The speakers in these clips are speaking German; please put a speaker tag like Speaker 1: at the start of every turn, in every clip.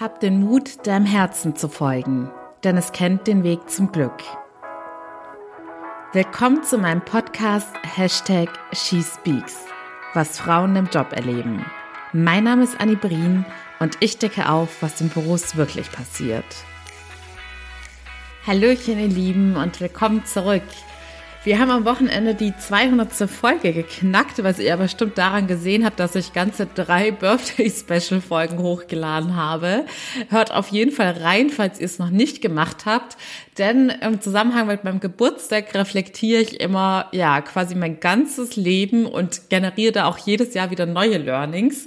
Speaker 1: Hab den Mut, deinem Herzen zu folgen, denn es kennt den Weg zum Glück. Willkommen zu meinem Podcast Hashtag SheSpeaks, was Frauen im Job erleben. Mein Name ist Annie Brien und ich decke auf, was in Büros wirklich passiert. Hallöchen, ihr Lieben, und willkommen zurück. Wir haben am Wochenende die 200. Folge geknackt, was ihr aber bestimmt daran gesehen habt, dass ich ganze drei Birthday-Special-Folgen hochgeladen habe. Hört auf jeden Fall rein, falls ihr es noch nicht gemacht habt. Denn im Zusammenhang mit meinem Geburtstag reflektiere ich immer, ja, quasi mein ganzes Leben und generiere da auch jedes Jahr wieder neue Learnings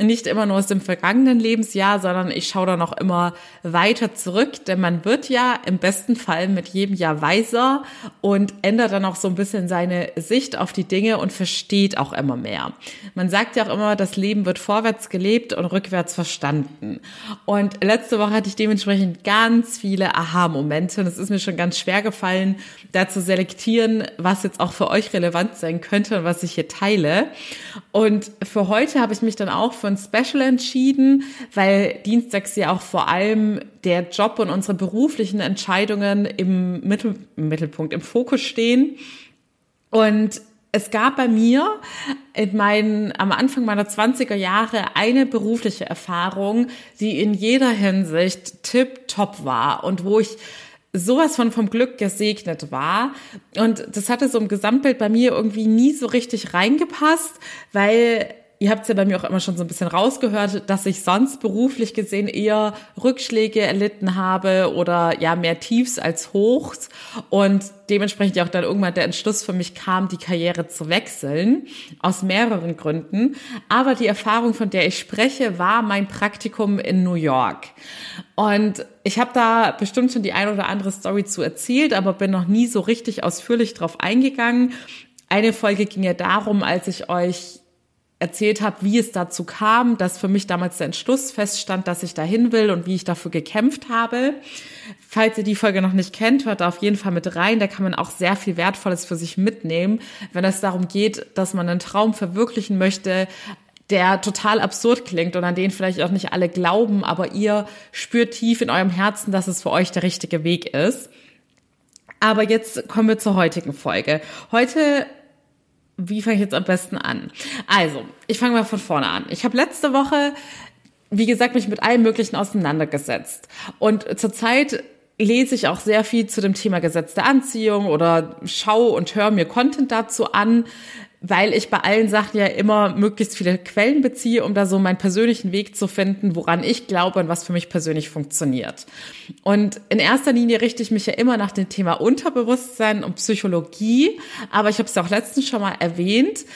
Speaker 1: nicht immer nur aus dem vergangenen Lebensjahr, sondern ich schaue da noch immer weiter zurück, denn man wird ja im besten Fall mit jedem Jahr weiser und ändert dann auch so ein bisschen seine Sicht auf die Dinge und versteht auch immer mehr. Man sagt ja auch immer, das Leben wird vorwärts gelebt und rückwärts verstanden. Und letzte Woche hatte ich dementsprechend ganz viele Aha-Momente und es ist mir schon ganz schwer gefallen, da zu selektieren, was jetzt auch für euch relevant sein könnte und was ich hier teile. Und für heute habe ich mich dann auch für ein Special entschieden, weil dienstags ja auch vor allem der Job und unsere beruflichen Entscheidungen im, Mittel, Mittelpunkt, im Fokus stehen. Und es gab bei mir in meinen, am Anfang meiner 20er Jahre eine berufliche Erfahrung, die in jeder Hinsicht tip top war und wo ich sowas von vom Glück gesegnet war. Und das hatte so im Gesamtbild bei mir irgendwie nie so richtig reingepasst, weil Ihr habt es ja bei mir auch immer schon so ein bisschen rausgehört, dass ich sonst beruflich gesehen eher Rückschläge erlitten habe oder ja mehr Tiefs als Hochs und dementsprechend ja auch dann irgendwann der Entschluss für mich kam, die Karriere zu wechseln, aus mehreren Gründen. Aber die Erfahrung, von der ich spreche, war mein Praktikum in New York. Und ich habe da bestimmt schon die ein oder andere Story zu erzählt, aber bin noch nie so richtig ausführlich drauf eingegangen. Eine Folge ging ja darum, als ich euch erzählt habe, wie es dazu kam, dass für mich damals der Entschluss feststand, dass ich dahin will und wie ich dafür gekämpft habe. Falls ihr die Folge noch nicht kennt, hört da auf jeden Fall mit rein. Da kann man auch sehr viel Wertvolles für sich mitnehmen, wenn es darum geht, dass man einen Traum verwirklichen möchte, der total absurd klingt und an den vielleicht auch nicht alle glauben, aber ihr spürt tief in eurem Herzen, dass es für euch der richtige Weg ist. Aber jetzt kommen wir zur heutigen Folge. Heute wie fange ich jetzt am besten an? Also, ich fange mal von vorne an. Ich habe letzte Woche, wie gesagt, mich mit allem Möglichen auseinandergesetzt. Und zurzeit lese ich auch sehr viel zu dem Thema Gesetz der Anziehung oder schaue und höre mir Content dazu an, weil ich bei allen Sachen ja immer möglichst viele Quellen beziehe, um da so meinen persönlichen Weg zu finden, woran ich glaube und was für mich persönlich funktioniert. Und in erster Linie richte ich mich ja immer nach dem Thema Unterbewusstsein und Psychologie, aber ich habe es ja auch letztens schon mal erwähnt,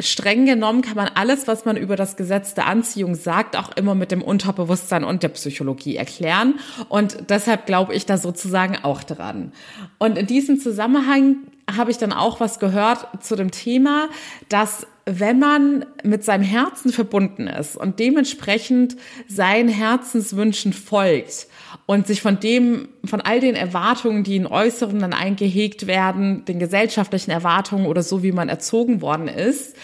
Speaker 1: streng genommen kann man alles, was man über das Gesetz der Anziehung sagt, auch immer mit dem Unterbewusstsein und der Psychologie erklären. Und deshalb glaube ich da sozusagen auch dran. Und in diesem Zusammenhang habe ich dann auch was gehört zu dem Thema, dass wenn man mit seinem Herzen verbunden ist und dementsprechend seinen Herzenswünschen folgt und sich von dem, von all den Erwartungen, die in Äußeren dann eingehegt werden, den gesellschaftlichen Erwartungen oder so, wie man erzogen worden ist,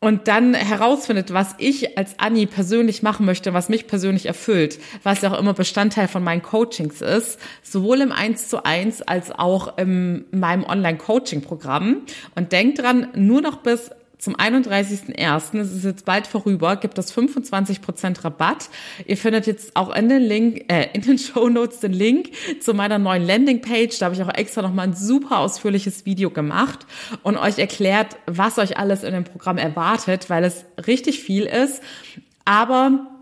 Speaker 1: und dann herausfindet, was ich als Anni persönlich machen möchte, was mich persönlich erfüllt, was ja auch immer Bestandteil von meinen Coachings ist, sowohl im 1 zu 1 als auch in meinem Online-Coaching-Programm. Und denkt dran, nur noch bis zum 31.01., es ist jetzt bald vorüber, gibt es 25% Rabatt. Ihr findet jetzt auch in den Link, äh, in den Show Notes den Link zu meiner neuen Landingpage. Da habe ich auch extra nochmal ein super ausführliches Video gemacht und euch erklärt, was euch alles in dem Programm erwartet, weil es richtig viel ist. Aber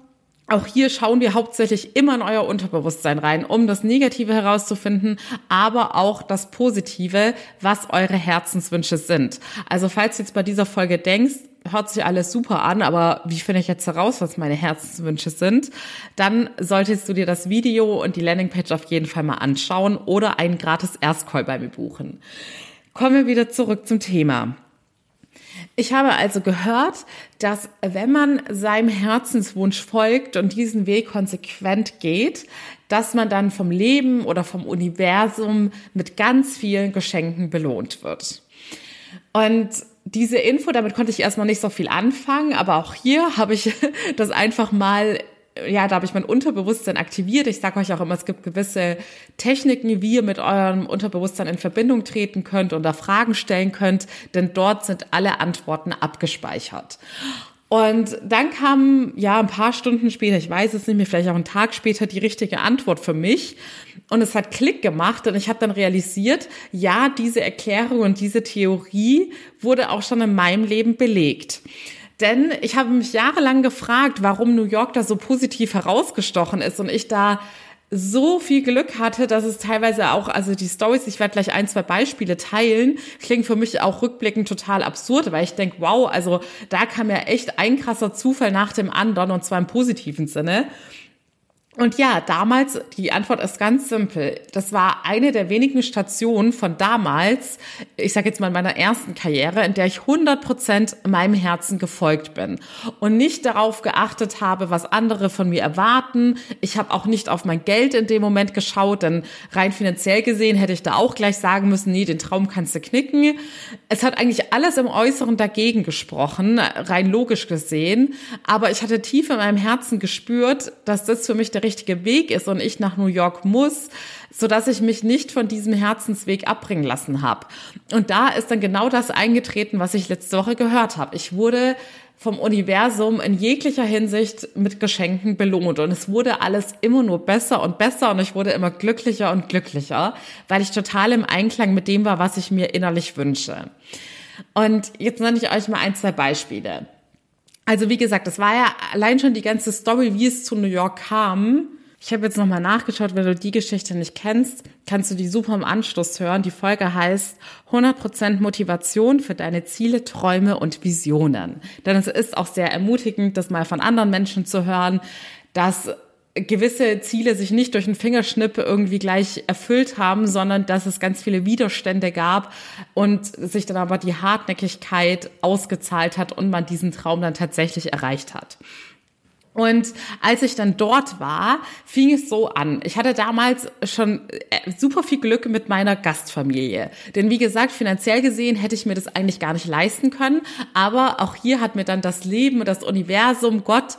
Speaker 1: auch hier schauen wir hauptsächlich immer in euer Unterbewusstsein rein, um das Negative herauszufinden, aber auch das Positive, was eure Herzenswünsche sind. Also falls du jetzt bei dieser Folge denkst, hört sich alles super an, aber wie finde ich jetzt heraus, was meine Herzenswünsche sind? Dann solltest du dir das Video und die Landingpage auf jeden Fall mal anschauen oder einen gratis Erstcall bei mir buchen. Kommen wir wieder zurück zum Thema. Ich habe also gehört, dass wenn man seinem Herzenswunsch folgt und diesen Weg konsequent geht, dass man dann vom Leben oder vom Universum mit ganz vielen Geschenken belohnt wird. Und diese Info, damit konnte ich erstmal nicht so viel anfangen, aber auch hier habe ich das einfach mal ja, da habe ich mein Unterbewusstsein aktiviert. Ich sage euch auch immer, es gibt gewisse Techniken, wie ihr mit eurem Unterbewusstsein in Verbindung treten könnt und da Fragen stellen könnt, denn dort sind alle Antworten abgespeichert. Und dann kam, ja, ein paar Stunden später, ich weiß es nicht mehr, vielleicht auch einen Tag später, die richtige Antwort für mich. Und es hat Klick gemacht und ich habe dann realisiert, ja, diese Erklärung und diese Theorie wurde auch schon in meinem Leben belegt. Denn ich habe mich jahrelang gefragt, warum New York da so positiv herausgestochen ist und ich da so viel Glück hatte, dass es teilweise auch, also die Stories, ich werde gleich ein, zwei Beispiele teilen, klingen für mich auch rückblickend total absurd, weil ich denke, wow, also da kam ja echt ein krasser Zufall nach dem anderen und zwar im positiven Sinne. Und ja, damals, die Antwort ist ganz simpel. Das war eine der wenigen Stationen von damals, ich sage jetzt mal in meiner ersten Karriere, in der ich 100 Prozent meinem Herzen gefolgt bin und nicht darauf geachtet habe, was andere von mir erwarten. Ich habe auch nicht auf mein Geld in dem Moment geschaut, denn rein finanziell gesehen hätte ich da auch gleich sagen müssen, nee, den Traum kannst du knicken. Es hat eigentlich alles im Äußeren dagegen gesprochen, rein logisch gesehen. Aber ich hatte tief in meinem Herzen gespürt, dass das für mich der richtige Weg ist und ich nach New York muss, so dass ich mich nicht von diesem Herzensweg abbringen lassen habe. Und da ist dann genau das eingetreten, was ich letzte Woche gehört habe. Ich wurde vom Universum in jeglicher Hinsicht mit Geschenken belohnt. Und es wurde alles immer nur besser und besser und ich wurde immer glücklicher und glücklicher, weil ich total im Einklang mit dem war, was ich mir innerlich wünsche. Und jetzt nenne ich euch mal ein, zwei Beispiele. Also wie gesagt, das war ja allein schon die ganze Story, wie es zu New York kam. Ich habe jetzt nochmal nachgeschaut, wenn du die Geschichte nicht kennst, kannst du die super im Anschluss hören. Die Folge heißt 100% Motivation für deine Ziele, Träume und Visionen. Denn es ist auch sehr ermutigend, das mal von anderen Menschen zu hören, dass gewisse Ziele sich nicht durch einen Fingerschnipp irgendwie gleich erfüllt haben, sondern dass es ganz viele Widerstände gab und sich dann aber die Hartnäckigkeit ausgezahlt hat und man diesen Traum dann tatsächlich erreicht hat. Und als ich dann dort war, fing es so an. Ich hatte damals schon äh, super viel Glück mit meiner Gastfamilie. Denn wie gesagt, finanziell gesehen hätte ich mir das eigentlich gar nicht leisten können. Aber auch hier hat mir dann das Leben, das Universum, Gott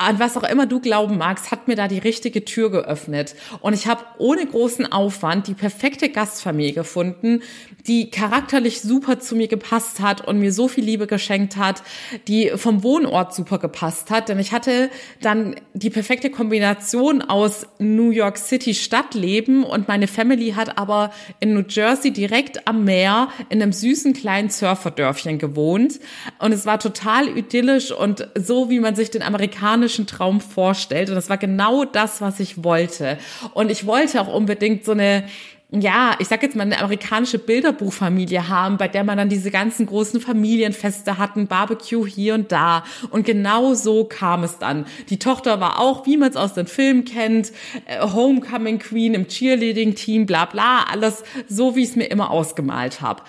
Speaker 1: an was auch immer du glauben magst, hat mir da die richtige Tür geöffnet. Und ich habe ohne großen Aufwand die perfekte Gastfamilie gefunden, die charakterlich super zu mir gepasst hat und mir so viel Liebe geschenkt hat, die vom Wohnort super gepasst hat. Denn ich hatte dann die perfekte Kombination aus New York City Stadtleben und meine Family hat aber in New Jersey direkt am Meer in einem süßen kleinen Surferdörfchen gewohnt. Und es war total idyllisch und so, wie man sich den amerikanischen amerikanischen Traum vorstellt. Und das war genau das, was ich wollte. Und ich wollte auch unbedingt so eine ja, ich sag jetzt mal eine amerikanische Bilderbuchfamilie haben, bei der man dann diese ganzen großen Familienfeste hatten, Barbecue hier und da. Und genau so kam es dann. Die Tochter war auch, wie man es aus den Filmen kennt, äh, Homecoming Queen im Cheerleading-Team, bla bla, alles so, wie ich es mir immer ausgemalt habe.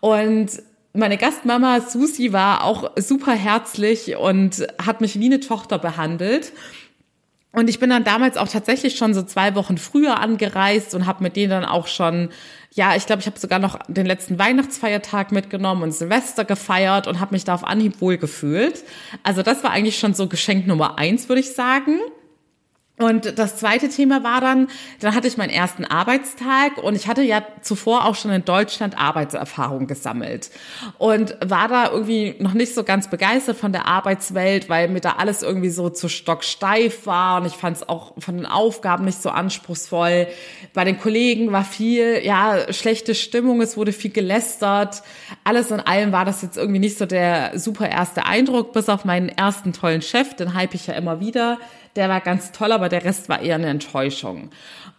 Speaker 1: Und meine Gastmama Susi war auch super herzlich und hat mich wie eine Tochter behandelt. Und ich bin dann damals auch tatsächlich schon so zwei Wochen früher angereist und habe mit denen dann auch schon, ja, ich glaube, ich habe sogar noch den letzten Weihnachtsfeiertag mitgenommen und Silvester gefeiert und habe mich da auf Anhieb wohl gefühlt. Also das war eigentlich schon so Geschenk Nummer eins, würde ich sagen. Und das zweite Thema war dann, dann hatte ich meinen ersten Arbeitstag und ich hatte ja zuvor auch schon in Deutschland Arbeitserfahrung gesammelt und war da irgendwie noch nicht so ganz begeistert von der Arbeitswelt, weil mir da alles irgendwie so zu stocksteif war und ich fand es auch von den Aufgaben nicht so anspruchsvoll. Bei den Kollegen war viel, ja, schlechte Stimmung, es wurde viel gelästert. Alles in allem war das jetzt irgendwie nicht so der super erste Eindruck, bis auf meinen ersten tollen Chef, den hype ich ja immer wieder der war ganz toll, aber der Rest war eher eine Enttäuschung.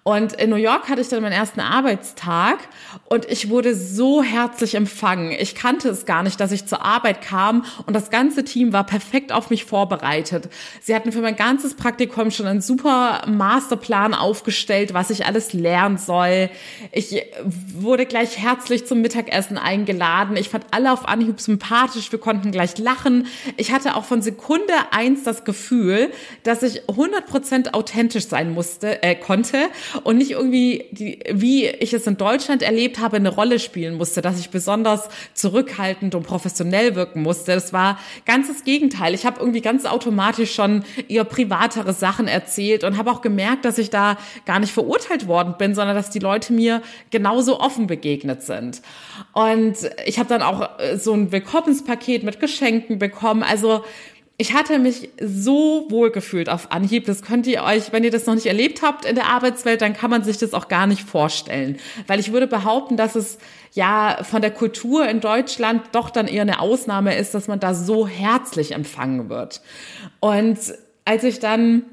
Speaker 1: Und in New York hatte ich dann meinen ersten Arbeitstag und ich wurde so herzlich empfangen. Ich kannte es gar nicht, dass ich zur Arbeit kam und das ganze Team war perfekt auf mich vorbereitet. Sie hatten für mein ganzes Praktikum schon einen super Masterplan aufgestellt, was ich alles lernen soll. Ich wurde gleich herzlich zum Mittagessen eingeladen. Ich fand alle auf Anhieb sympathisch. Wir konnten gleich lachen. Ich hatte auch von Sekunde eins das Gefühl, dass ich 100% authentisch sein musste, äh, konnte und nicht irgendwie, die, wie ich es in Deutschland erlebt habe, eine Rolle spielen musste, dass ich besonders zurückhaltend und professionell wirken musste. Das war ganz das Gegenteil. Ich habe irgendwie ganz automatisch schon eher privatere Sachen erzählt und habe auch gemerkt, dass ich da gar nicht verurteilt worden bin, sondern dass die Leute mir genauso offen begegnet sind. Und ich habe dann auch äh, so ein Willkommenspaket mit Geschenken bekommen. Also ich hatte mich so wohl gefühlt auf Anhieb. Das könnt ihr euch, wenn ihr das noch nicht erlebt habt in der Arbeitswelt, dann kann man sich das auch gar nicht vorstellen. Weil ich würde behaupten, dass es ja von der Kultur in Deutschland doch dann eher eine Ausnahme ist, dass man da so herzlich empfangen wird. Und als ich dann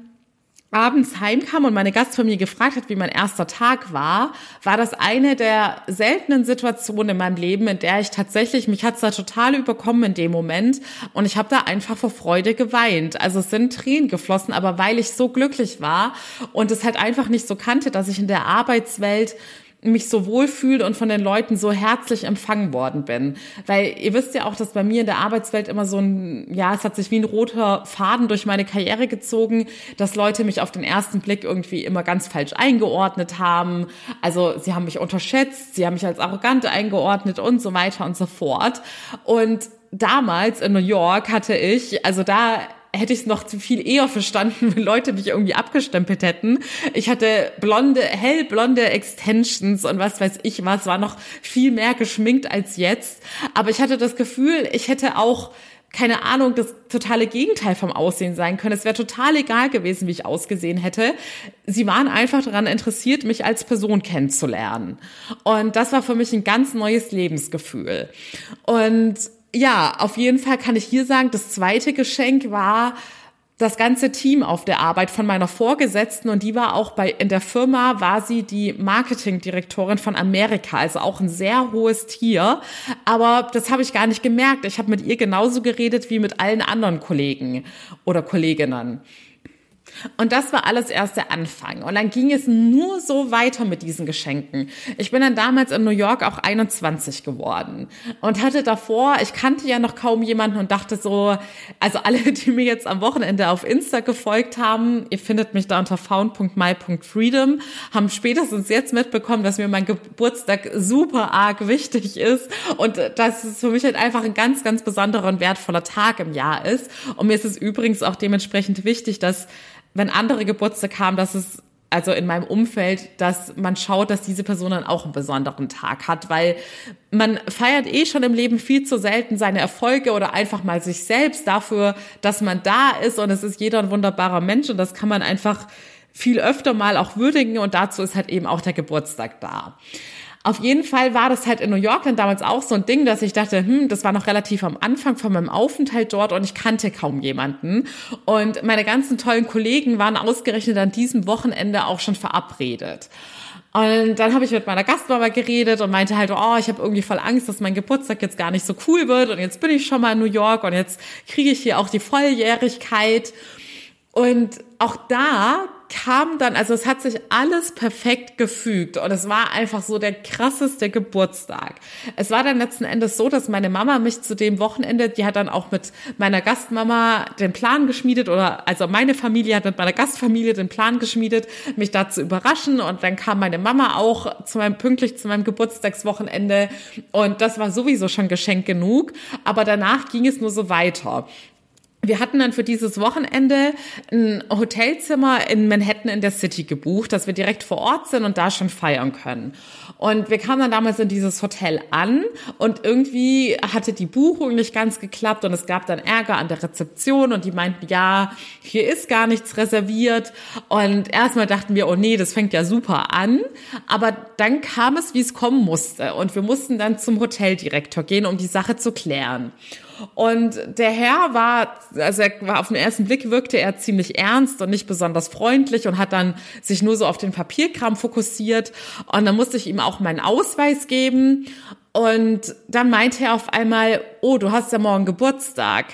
Speaker 1: abends heimkam und meine Gastfamilie gefragt hat, wie mein erster Tag war, war das eine der seltenen Situationen in meinem Leben, in der ich tatsächlich, mich hat's da total überkommen in dem Moment und ich habe da einfach vor Freude geweint. Also es sind Tränen geflossen, aber weil ich so glücklich war und es halt einfach nicht so kannte, dass ich in der Arbeitswelt mich so wohlfühle und von den Leuten so herzlich empfangen worden bin. Weil ihr wisst ja auch, dass bei mir in der Arbeitswelt immer so ein, ja, es hat sich wie ein roter Faden durch meine Karriere gezogen, dass Leute mich auf den ersten Blick irgendwie immer ganz falsch eingeordnet haben. Also sie haben mich unterschätzt, sie haben mich als arrogant eingeordnet und so weiter und so fort. Und damals in New York hatte ich, also da hätte ich es noch viel eher verstanden, wenn Leute mich irgendwie abgestempelt hätten. Ich hatte blonde, hellblonde Extensions und was weiß ich was, war noch viel mehr geschminkt als jetzt. Aber ich hatte das Gefühl, ich hätte auch keine Ahnung, das totale Gegenteil vom Aussehen sein können. Es wäre total egal gewesen, wie ich ausgesehen hätte. Sie waren einfach daran interessiert, mich als Person kennenzulernen. Und das war für mich ein ganz neues Lebensgefühl. Und ja, auf jeden Fall kann ich hier sagen, das zweite Geschenk war das ganze Team auf der Arbeit von meiner Vorgesetzten und die war auch bei in der Firma war sie die Marketingdirektorin von Amerika, also auch ein sehr hohes Tier, aber das habe ich gar nicht gemerkt. Ich habe mit ihr genauso geredet wie mit allen anderen Kollegen oder Kolleginnen. Und das war alles erst der Anfang. Und dann ging es nur so weiter mit diesen Geschenken. Ich bin dann damals in New York auch 21 geworden und hatte davor, ich kannte ja noch kaum jemanden und dachte so, also alle, die mir jetzt am Wochenende auf Insta gefolgt haben, ihr findet mich da unter found.my.freedom, haben spätestens jetzt mitbekommen, dass mir mein Geburtstag super arg wichtig ist und dass es für mich halt einfach ein ganz, ganz besonderer und wertvoller Tag im Jahr ist. Und mir ist es übrigens auch dementsprechend wichtig, dass wenn andere Geburtstag haben, dass es also in meinem Umfeld, dass man schaut, dass diese Person dann auch einen besonderen Tag hat, weil man feiert eh schon im Leben viel zu selten seine Erfolge oder einfach mal sich selbst dafür, dass man da ist und es ist jeder ein wunderbarer Mensch und das kann man einfach viel öfter mal auch würdigen und dazu ist halt eben auch der Geburtstag da. Auf jeden Fall war das halt in New York dann damals auch so ein Ding, dass ich dachte, hm, das war noch relativ am Anfang von meinem Aufenthalt dort und ich kannte kaum jemanden. Und meine ganzen tollen Kollegen waren ausgerechnet an diesem Wochenende auch schon verabredet. Und dann habe ich mit meiner Gastmama geredet und meinte halt, oh, ich habe irgendwie voll Angst, dass mein Geburtstag jetzt gar nicht so cool wird. Und jetzt bin ich schon mal in New York und jetzt kriege ich hier auch die Volljährigkeit. Und auch da kam dann, also es hat sich alles perfekt gefügt und es war einfach so der krasseste Geburtstag. Es war dann letzten Endes so, dass meine Mama mich zu dem Wochenende, die hat dann auch mit meiner Gastmama den Plan geschmiedet oder also meine Familie hat mit meiner Gastfamilie den Plan geschmiedet, mich da zu überraschen und dann kam meine Mama auch zu meinem pünktlich zu meinem Geburtstagswochenende und das war sowieso schon Geschenk genug, aber danach ging es nur so weiter wir hatten dann für dieses Wochenende ein Hotelzimmer in Manhattan in der City gebucht, dass wir direkt vor Ort sind und da schon feiern können. Und wir kamen dann damals in dieses Hotel an und irgendwie hatte die Buchung nicht ganz geklappt und es gab dann Ärger an der Rezeption und die meinten, ja, hier ist gar nichts reserviert. Und erstmal dachten wir, oh nee, das fängt ja super an. Aber dann kam es, wie es kommen musste. Und wir mussten dann zum Hoteldirektor gehen, um die Sache zu klären. Und der Herr war, also er war auf den ersten Blick wirkte er ziemlich ernst und nicht besonders freundlich und hat dann sich nur so auf den Papierkram fokussiert. Und dann musste ich ihm auch meinen Ausweis geben. Und dann meinte er auf einmal, oh, du hast ja morgen Geburtstag.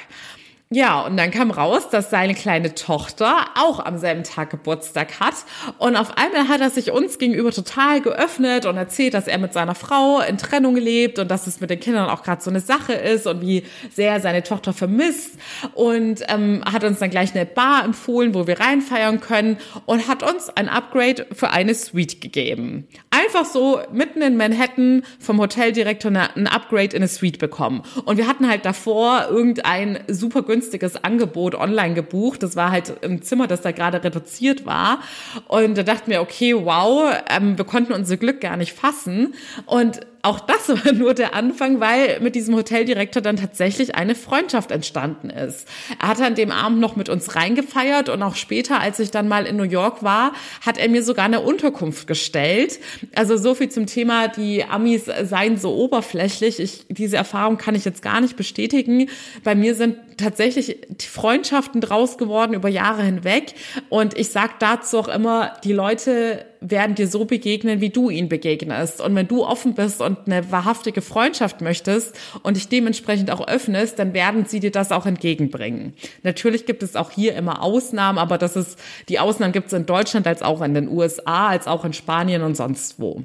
Speaker 1: Ja, und dann kam raus, dass seine kleine Tochter auch am selben Tag Geburtstag hat. Und auf einmal hat er sich uns gegenüber total geöffnet und erzählt, dass er mit seiner Frau in Trennung lebt und dass es mit den Kindern auch gerade so eine Sache ist und wie sehr er seine Tochter vermisst. Und ähm, hat uns dann gleich eine Bar empfohlen, wo wir reinfeiern können und hat uns ein Upgrade für eine Suite gegeben. Einfach so mitten in Manhattan vom Hoteldirektor ein Upgrade in eine Suite bekommen. Und wir hatten halt davor irgendein super günstiges Angebot online gebucht. Das war halt im Zimmer, das da gerade reduziert war. Und da dachten wir, okay, wow, ähm, wir konnten unser Glück gar nicht fassen. Und auch das war nur der Anfang, weil mit diesem Hoteldirektor dann tatsächlich eine Freundschaft entstanden ist. Er hat an dem Abend noch mit uns reingefeiert und auch später, als ich dann mal in New York war, hat er mir sogar eine Unterkunft gestellt. Also so viel zum Thema, die Amis seien so oberflächlich. Ich, diese Erfahrung kann ich jetzt gar nicht bestätigen. Bei mir sind tatsächlich Freundschaften draus geworden über Jahre hinweg. Und ich sage dazu auch immer, die Leute werden dir so begegnen, wie du ihnen begegnest. Und wenn du offen bist und eine wahrhaftige Freundschaft möchtest und dich dementsprechend auch öffnest, dann werden sie dir das auch entgegenbringen. Natürlich gibt es auch hier immer Ausnahmen, aber das ist, die Ausnahmen gibt es in Deutschland als auch in den USA, als auch in Spanien und sonst wo.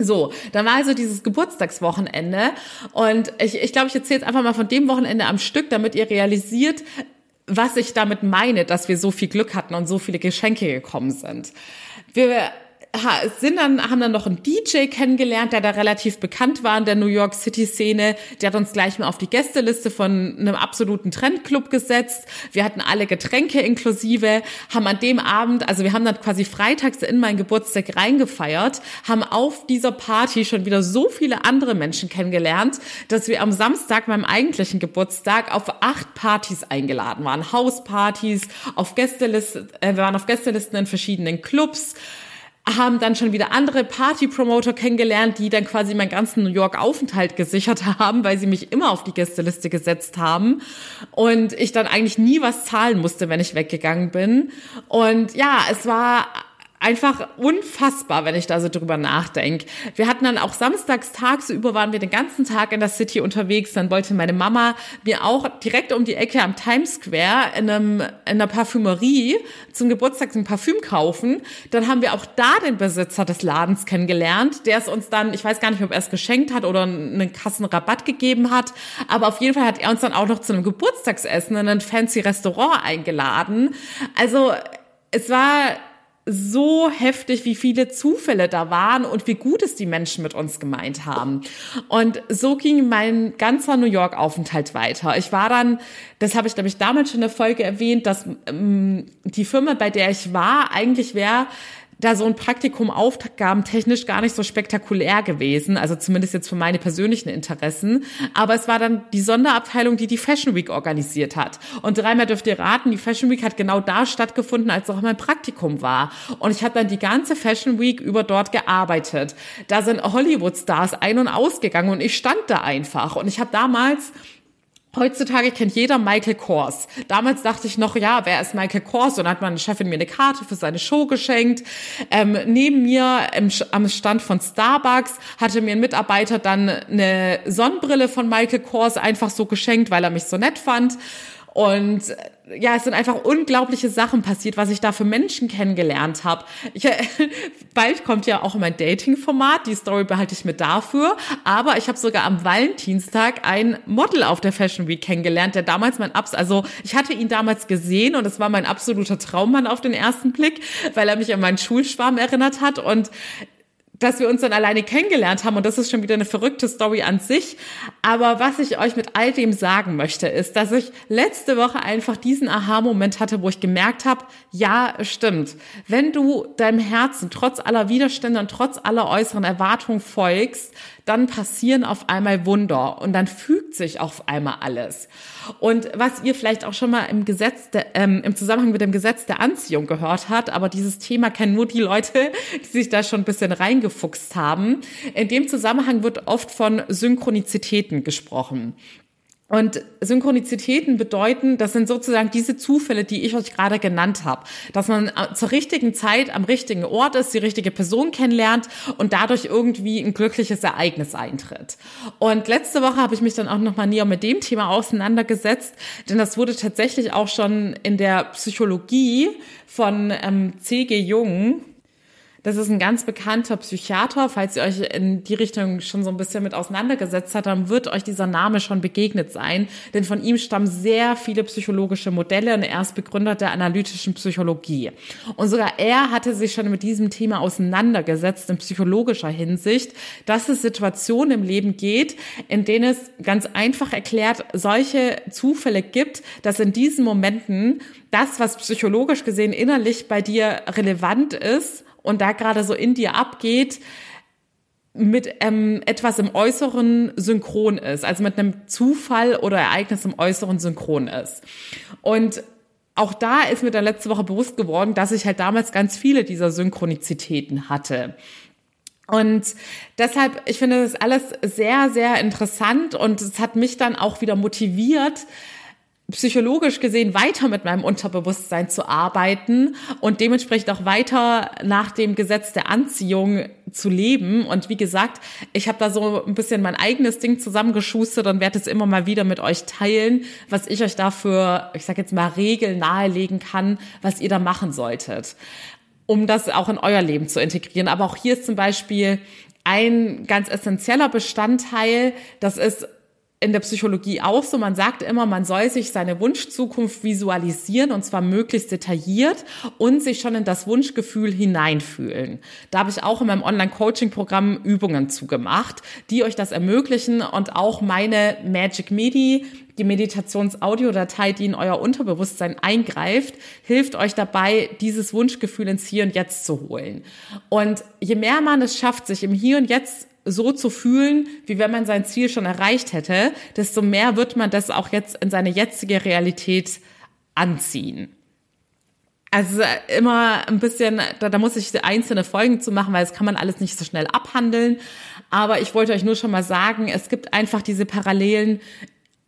Speaker 1: So, dann war also dieses Geburtstagswochenende und ich, ich glaube, ich erzähle jetzt einfach mal von dem Wochenende am Stück, damit ihr realisiert, was ich damit meine, dass wir so viel Glück hatten und so viele Geschenke gekommen sind. Wir sind dann, haben dann noch einen DJ kennengelernt, der da relativ bekannt war in der New York City Szene. Der hat uns gleich mal auf die Gästeliste von einem absoluten Trendclub gesetzt. Wir hatten alle Getränke inklusive, haben an dem Abend, also wir haben dann quasi freitags in meinen Geburtstag reingefeiert, haben auf dieser Party schon wieder so viele andere Menschen kennengelernt, dass wir am Samstag meinem eigentlichen Geburtstag auf acht Partys eingeladen waren. Hauspartys, auf Gästelisten, äh, wir waren auf Gästelisten in verschiedenen Clubs haben dann schon wieder andere Party-Promoter kennengelernt, die dann quasi meinen ganzen New York-Aufenthalt gesichert haben, weil sie mich immer auf die Gästeliste gesetzt haben und ich dann eigentlich nie was zahlen musste, wenn ich weggegangen bin. Und ja, es war einfach unfassbar, wenn ich da so drüber nachdenke. Wir hatten dann auch samstags tagsüber waren wir den ganzen Tag in der City unterwegs. Dann wollte meine Mama mir auch direkt um die Ecke am Times Square in, einem, in einer Parfümerie zum Geburtstag ein Parfüm kaufen. Dann haben wir auch da den Besitzer des Ladens kennengelernt, der es uns dann, ich weiß gar nicht, ob er es geschenkt hat oder einen Kassenrabatt gegeben hat, aber auf jeden Fall hat er uns dann auch noch zu einem Geburtstagsessen in ein fancy Restaurant eingeladen. Also es war so heftig, wie viele Zufälle da waren und wie gut es die Menschen mit uns gemeint haben. Und so ging mein ganzer New York-Aufenthalt weiter. Ich war dann, das habe ich, glaube ich, damals schon in der Folge erwähnt, dass ähm, die Firma, bei der ich war, eigentlich wäre da so ein Praktikum aufgabentechnisch gar nicht so spektakulär gewesen, also zumindest jetzt für meine persönlichen Interessen. Aber es war dann die Sonderabteilung, die die Fashion Week organisiert hat. Und dreimal dürft ihr raten, die Fashion Week hat genau da stattgefunden, als auch mein Praktikum war. Und ich habe dann die ganze Fashion Week über dort gearbeitet. Da sind Hollywood-Stars ein- und ausgegangen und ich stand da einfach. Und ich habe damals Heutzutage kennt jeder Michael Kors. Damals dachte ich noch, ja, wer ist Michael Kors? Und dann hat meine Chefin mir eine Karte für seine Show geschenkt. Ähm, neben mir im, am Stand von Starbucks hatte mir ein Mitarbeiter dann eine Sonnenbrille von Michael Kors einfach so geschenkt, weil er mich so nett fand. Und ja, es sind einfach unglaubliche Sachen passiert, was ich da für Menschen kennengelernt habe. Ich, äh, bald kommt ja auch mein Dating-Format, die Story behalte ich mir dafür. Aber ich habe sogar am Valentinstag ein Model auf der Fashion Week kennengelernt, der damals mein Abs, also ich hatte ihn damals gesehen und es war mein absoluter Traummann auf den ersten Blick, weil er mich an meinen Schulschwarm erinnert hat und dass wir uns dann alleine kennengelernt haben und das ist schon wieder eine verrückte Story an sich. Aber was ich euch mit all dem sagen möchte, ist, dass ich letzte Woche einfach diesen Aha-Moment hatte, wo ich gemerkt habe, ja, stimmt. Wenn du deinem Herzen trotz aller Widerstände und trotz aller äußeren Erwartungen folgst, dann passieren auf einmal Wunder und dann fügt sich auf einmal alles. Und was ihr vielleicht auch schon mal im Gesetz, der, ähm, im Zusammenhang mit dem Gesetz der Anziehung gehört hat, aber dieses Thema kennen nur die Leute, die sich da schon ein bisschen reingefuchst haben. In dem Zusammenhang wird oft von Synchronizitäten gesprochen. Und Synchronizitäten bedeuten, das sind sozusagen diese Zufälle, die ich euch gerade genannt habe. Dass man äh, zur richtigen Zeit am richtigen Ort ist, die richtige Person kennenlernt und dadurch irgendwie ein glückliches Ereignis eintritt. Und letzte Woche habe ich mich dann auch nochmal näher mit dem Thema auseinandergesetzt, denn das wurde tatsächlich auch schon in der Psychologie von ähm, C.G. Jung das ist ein ganz bekannter Psychiater. Falls ihr euch in die Richtung schon so ein bisschen mit auseinandergesetzt habt, dann wird euch dieser Name schon begegnet sein. Denn von ihm stammen sehr viele psychologische Modelle und er ist Begründer der analytischen Psychologie. Und sogar er hatte sich schon mit diesem Thema auseinandergesetzt in psychologischer Hinsicht, dass es Situationen im Leben geht, in denen es ganz einfach erklärt solche Zufälle gibt, dass in diesen Momenten das, was psychologisch gesehen innerlich bei dir relevant ist, und da gerade so in dir abgeht, mit ähm, etwas im Äußeren synchron ist, also mit einem Zufall oder Ereignis im Äußeren synchron ist. Und auch da ist mir dann letzte Woche bewusst geworden, dass ich halt damals ganz viele dieser Synchronizitäten hatte. Und deshalb, ich finde das alles sehr, sehr interessant und es hat mich dann auch wieder motiviert, psychologisch gesehen weiter mit meinem Unterbewusstsein zu arbeiten und dementsprechend auch weiter nach dem Gesetz der Anziehung zu leben. Und wie gesagt, ich habe da so ein bisschen mein eigenes Ding zusammengeschustert und werde es immer mal wieder mit euch teilen, was ich euch dafür, ich sage jetzt mal, Regeln nahelegen kann, was ihr da machen solltet, um das auch in euer Leben zu integrieren. Aber auch hier ist zum Beispiel ein ganz essentieller Bestandteil, das ist in der Psychologie auch so. Man sagt immer, man soll sich seine Wunschzukunft visualisieren und zwar möglichst detailliert und sich schon in das Wunschgefühl hineinfühlen. Da habe ich auch in meinem Online-Coaching-Programm Übungen zugemacht, die euch das ermöglichen und auch meine Magic Medi, die Meditations-Audiodatei, die in euer Unterbewusstsein eingreift, hilft euch dabei, dieses Wunschgefühl ins Hier und Jetzt zu holen. Und je mehr man es schafft, sich im Hier und Jetzt so zu fühlen, wie wenn man sein Ziel schon erreicht hätte, desto mehr wird man das auch jetzt in seine jetzige Realität anziehen. Also immer ein bisschen, da, da muss ich einzelne Folgen zu machen, weil das kann man alles nicht so schnell abhandeln. Aber ich wollte euch nur schon mal sagen, es gibt einfach diese Parallelen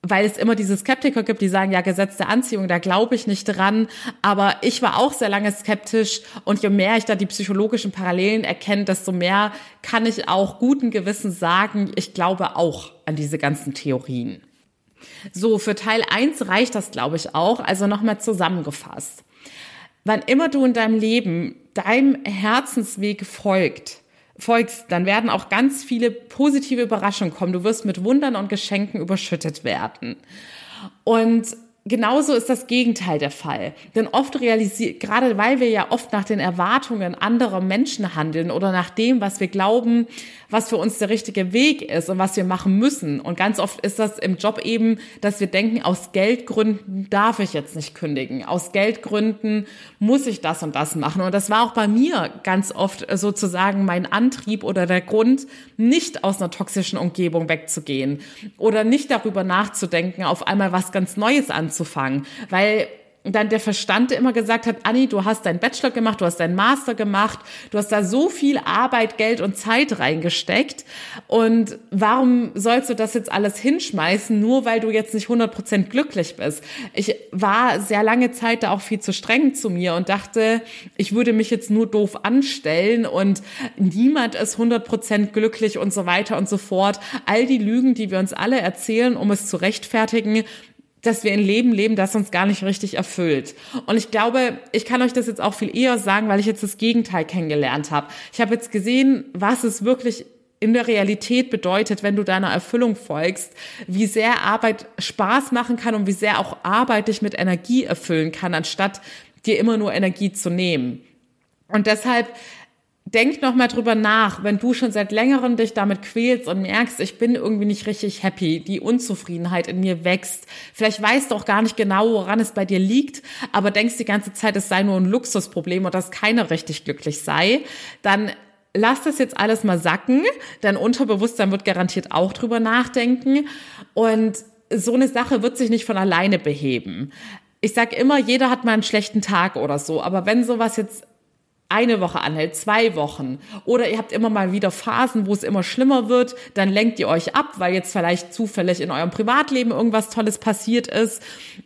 Speaker 1: weil es immer diese Skeptiker gibt, die sagen, ja, Gesetz der Anziehung, da glaube ich nicht dran. Aber ich war auch sehr lange skeptisch und je mehr ich da die psychologischen Parallelen erkenne, desto mehr kann ich auch guten Gewissens sagen, ich glaube auch an diese ganzen Theorien. So, für Teil eins reicht das, glaube ich, auch. Also nochmal zusammengefasst. Wann immer du in deinem Leben deinem Herzensweg folgt, folgst, dann werden auch ganz viele positive Überraschungen kommen. Du wirst mit Wundern und Geschenken überschüttet werden. Und genauso ist das Gegenteil der Fall. Denn oft realisiert, gerade weil wir ja oft nach den Erwartungen anderer Menschen handeln oder nach dem, was wir glauben, was für uns der richtige Weg ist und was wir machen müssen. Und ganz oft ist das im Job eben, dass wir denken, aus Geldgründen darf ich jetzt nicht kündigen. Aus Geldgründen muss ich das und das machen. Und das war auch bei mir ganz oft sozusagen mein Antrieb oder der Grund, nicht aus einer toxischen Umgebung wegzugehen oder nicht darüber nachzudenken, auf einmal was ganz Neues anzufangen, weil dann der Verstand immer gesagt hat, Anni, du hast deinen Bachelor gemacht, du hast deinen Master gemacht, du hast da so viel Arbeit, Geld und Zeit reingesteckt und warum sollst du das jetzt alles hinschmeißen, nur weil du jetzt nicht 100% glücklich bist? Ich war sehr lange Zeit da auch viel zu streng zu mir und dachte, ich würde mich jetzt nur doof anstellen und niemand ist 100% glücklich und so weiter und so fort. All die Lügen, die wir uns alle erzählen, um es zu rechtfertigen, dass wir ein Leben leben, das uns gar nicht richtig erfüllt. Und ich glaube, ich kann euch das jetzt auch viel eher sagen, weil ich jetzt das Gegenteil kennengelernt habe. Ich habe jetzt gesehen, was es wirklich in der Realität bedeutet, wenn du deiner Erfüllung folgst, wie sehr Arbeit Spaß machen kann und wie sehr auch Arbeit dich mit Energie erfüllen kann, anstatt dir immer nur Energie zu nehmen. Und deshalb denk noch mal drüber nach, wenn du schon seit längerem dich damit quälst und merkst, ich bin irgendwie nicht richtig happy, die Unzufriedenheit in mir wächst. Vielleicht weißt du auch gar nicht genau, woran es bei dir liegt, aber denkst die ganze Zeit, es sei nur ein Luxusproblem und dass keiner richtig glücklich sei, dann lass das jetzt alles mal sacken. Dein Unterbewusstsein wird garantiert auch drüber nachdenken und so eine Sache wird sich nicht von alleine beheben. Ich sag immer, jeder hat mal einen schlechten Tag oder so, aber wenn sowas jetzt eine Woche anhält, zwei Wochen. Oder ihr habt immer mal wieder Phasen, wo es immer schlimmer wird, dann lenkt ihr euch ab, weil jetzt vielleicht zufällig in eurem Privatleben irgendwas Tolles passiert ist.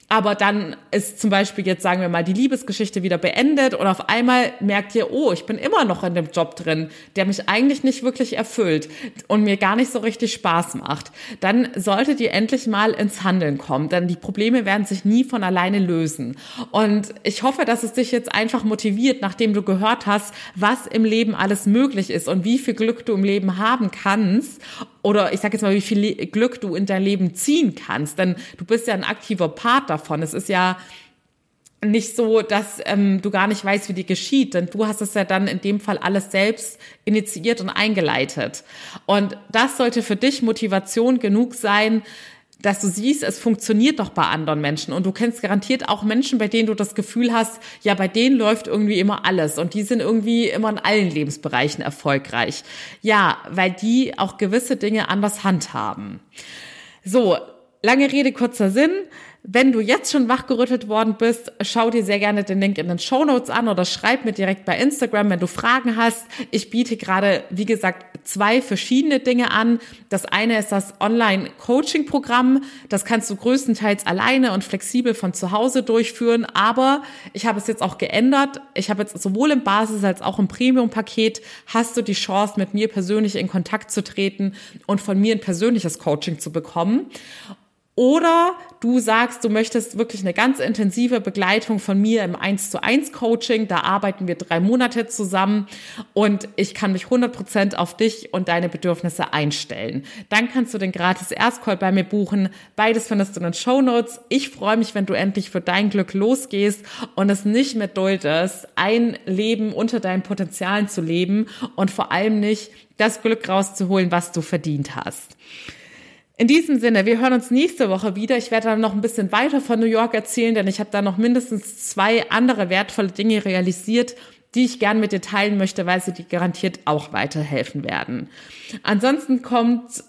Speaker 1: Aber dann ist zum Beispiel jetzt, sagen wir mal, die Liebesgeschichte wieder beendet und auf einmal merkt ihr, oh, ich bin immer noch in dem Job drin, der mich eigentlich nicht wirklich erfüllt und mir gar nicht so richtig Spaß macht. Dann solltet ihr endlich mal ins Handeln kommen, denn die Probleme werden sich nie von alleine lösen. Und ich hoffe, dass es dich jetzt einfach motiviert, nachdem du gehört gehört hast, was im Leben alles möglich ist und wie viel Glück du im Leben haben kannst oder ich sage jetzt mal, wie viel Glück du in dein Leben ziehen kannst, denn du bist ja ein aktiver Part davon. Es ist ja nicht so, dass ähm, du gar nicht weißt, wie die geschieht, denn du hast es ja dann in dem Fall alles selbst initiiert und eingeleitet. Und das sollte für dich Motivation genug sein, dass du siehst, es funktioniert doch bei anderen Menschen und du kennst garantiert auch Menschen, bei denen du das Gefühl hast, ja, bei denen läuft irgendwie immer alles und die sind irgendwie immer in allen Lebensbereichen erfolgreich. Ja, weil die auch gewisse Dinge anders handhaben. So, lange Rede, kurzer Sinn. Wenn du jetzt schon wachgerüttelt worden bist, schau dir sehr gerne den Link in den Show Notes an oder schreib mir direkt bei Instagram, wenn du Fragen hast. Ich biete gerade, wie gesagt, zwei verschiedene Dinge an. Das eine ist das Online-Coaching-Programm. Das kannst du größtenteils alleine und flexibel von zu Hause durchführen. Aber ich habe es jetzt auch geändert. Ich habe jetzt sowohl im Basis- als auch im Premium-Paket hast du die Chance, mit mir persönlich in Kontakt zu treten und von mir ein persönliches Coaching zu bekommen. Oder du sagst, du möchtest wirklich eine ganz intensive Begleitung von mir im 1 zu 1 Coaching. Da arbeiten wir drei Monate zusammen und ich kann mich 100 Prozent auf dich und deine Bedürfnisse einstellen. Dann kannst du den gratis Erstcall bei mir buchen. Beides findest du in den Show Notes. Ich freue mich, wenn du endlich für dein Glück losgehst und es nicht mehr duldest, ein Leben unter deinen Potenzialen zu leben und vor allem nicht das Glück rauszuholen, was du verdient hast. In diesem Sinne, wir hören uns nächste Woche wieder. Ich werde dann noch ein bisschen weiter von New York erzählen, denn ich habe da noch mindestens zwei andere wertvolle Dinge realisiert, die ich gern mit dir teilen möchte, weil sie dir garantiert auch weiterhelfen werden. Ansonsten kommt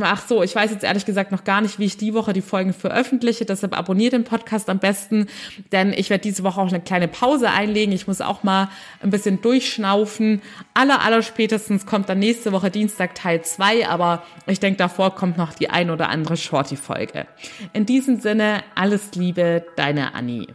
Speaker 1: Ach so, ich weiß jetzt ehrlich gesagt noch gar nicht, wie ich die Woche die Folgen veröffentliche. Deshalb abonniert den Podcast am besten, denn ich werde diese Woche auch eine kleine Pause einlegen. Ich muss auch mal ein bisschen durchschnaufen. Aller, aller spätestens kommt dann nächste Woche Dienstag Teil 2, aber ich denke, davor kommt noch die ein oder andere Shorty-Folge. In diesem Sinne, alles Liebe, deine Annie.